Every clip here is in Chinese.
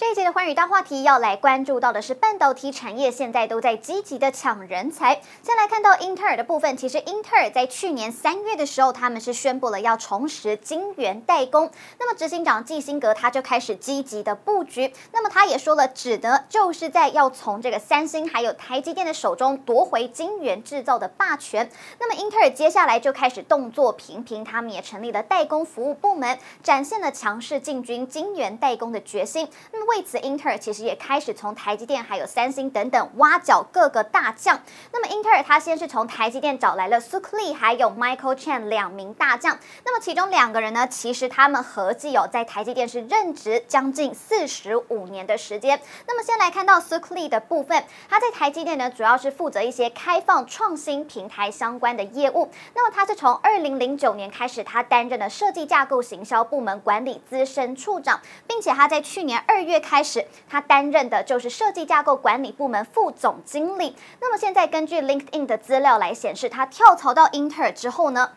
这一节的寰宇大话题要来关注到的是半导体产业，现在都在积极的抢人才。先来看到英特尔的部分，其实英特尔在去年三月的时候，他们是宣布了要重拾晶圆代工。那么执行长季辛格他就开始积极的布局。那么他也说了，指的就是在要从这个三星还有台积电的手中夺回晶圆制造的霸权。那么英特尔接下来就开始动作频频，他们也成立了代工服务部门，展现了强势进军晶圆代工的决心。那么为此，英特尔其实也开始从台积电、还有三星等等挖角各个大将。那么，英特尔他先是从台积电找来了苏克利还有 Michael Chen 两名大将。那么，其中两个人呢，其实他们合计有在台积电是任职将近四十五年的时间。那么，先来看到苏克利的部分，他在台积电呢，主要是负责一些开放创新平台相关的业务。那么，他是从二零零九年开始，他担任了设计架构行销部门管理资深处长，并且他在去年二月开始。他担任的就是设计架构管理部门副总经理。那么现在根据 LinkedIn 的资料来显示，他跳槽到英特尔之后呢，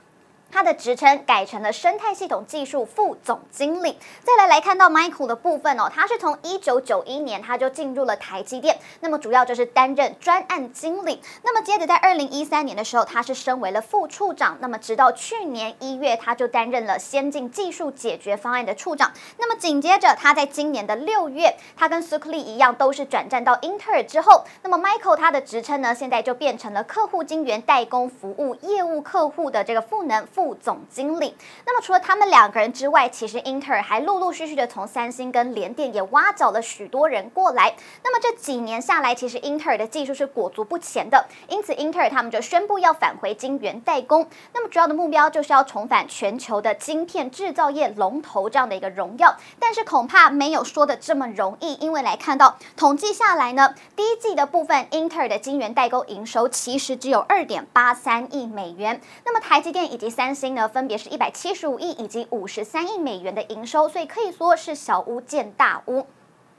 他的职称改成了生态系统技术副总经理。再来来看到 Michael 的部分哦，他是从一九九一年他就进入了台积电，那么主要就是担任专案经理。那么接着在二零一三年的时候，他是升为了副处长。那么直到去年一月，他就担任了先进技术解决方案的处长。那么紧接着他在今年的六月，他跟苏克利一样，都是转战到英特尔之后。那么 Michael 他的职称呢，现在就变成了客户晶圆代工服务业务客户的这个赋能副。副总经理。那么除了他们两个人之外，其实英特尔还陆陆续续的从三星跟联电也挖角了许多人过来。那么这几年下来，其实英特尔的技术是裹足不前的，因此英特尔他们就宣布要返回晶圆代工。那么主要的目标就是要重返全球的晶片制造业龙头这样的一个荣耀。但是恐怕没有说的这么容易，因为来看到统计下来呢，第一季的部分，英特尔的晶圆代工营收其实只有二点八三亿美元。那么台积电以及三三星呢，分别是一百七十五亿以及五十三亿美元的营收，所以可以说是小巫见大巫。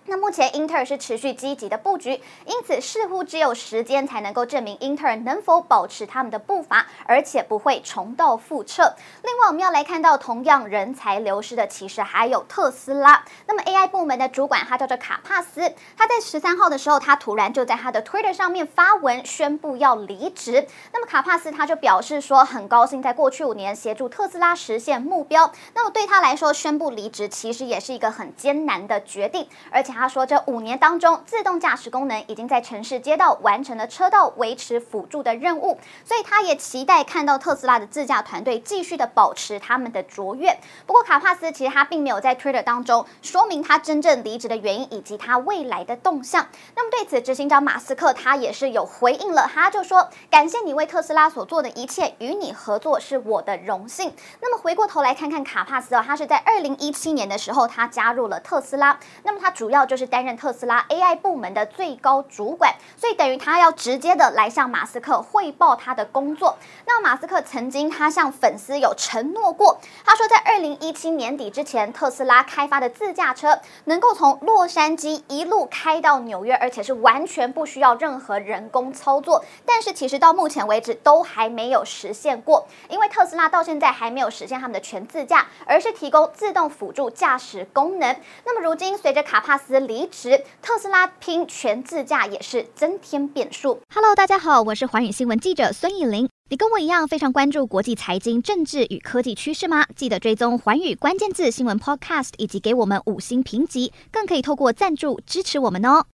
那目前英特尔是持续积极的布局，因此似乎只有时间才能够证明英特尔能否保持他们的步伐，而且不会重蹈覆辙。另外，我们要来看到同样人才流失的，其实还有特斯拉。那么 AI 部门的主管他叫做卡帕斯，他在十三号的时候，他突然就在他的 Twitter 上面发文宣布要离职。那么卡帕斯他就表示说，很高兴在过去五年协助特斯拉实现目标。那么对他来说，宣布离职其实也是一个很艰难的决定，而且。他说，这五年当中，自动驾驶功能已经在城市街道完成了车道维持辅助的任务，所以他也期待看到特斯拉的自驾团队继续的保持他们的卓越。不过，卡帕斯其实他并没有在 Twitter 当中说明他真正离职的原因以及他未来的动向。那么，对此，执行长马斯克他也是有回应了，他就说：“感谢你为特斯拉所做的一切，与你合作是我的荣幸。”那么，回过头来看看卡帕斯哦，他是在二零一七年的时候他加入了特斯拉，那么他主要就是担任特斯拉 AI 部门的最高主管，所以等于他要直接的来向马斯克汇报他的工作。那马斯克曾经他向粉丝有承诺过，他说在二零一七年底之前，特斯拉开发的自驾车能够从洛杉矶一路开到纽约，而且是完全不需要任何人工操作。但是其实到目前为止都还没有实现过，因为特斯拉到现在还没有实现他们的全自驾，而是提供自动辅助驾驶功能。那么如今随着卡帕斯离职，特斯拉拼全自驾也是增添变数。Hello，大家好，我是寰宇新闻记者孙艺玲。你跟我一样非常关注国际财经、政治与科技趋势吗？记得追踪寰宇关键字新闻 Podcast，以及给我们五星评级，更可以透过赞助支持我们哦。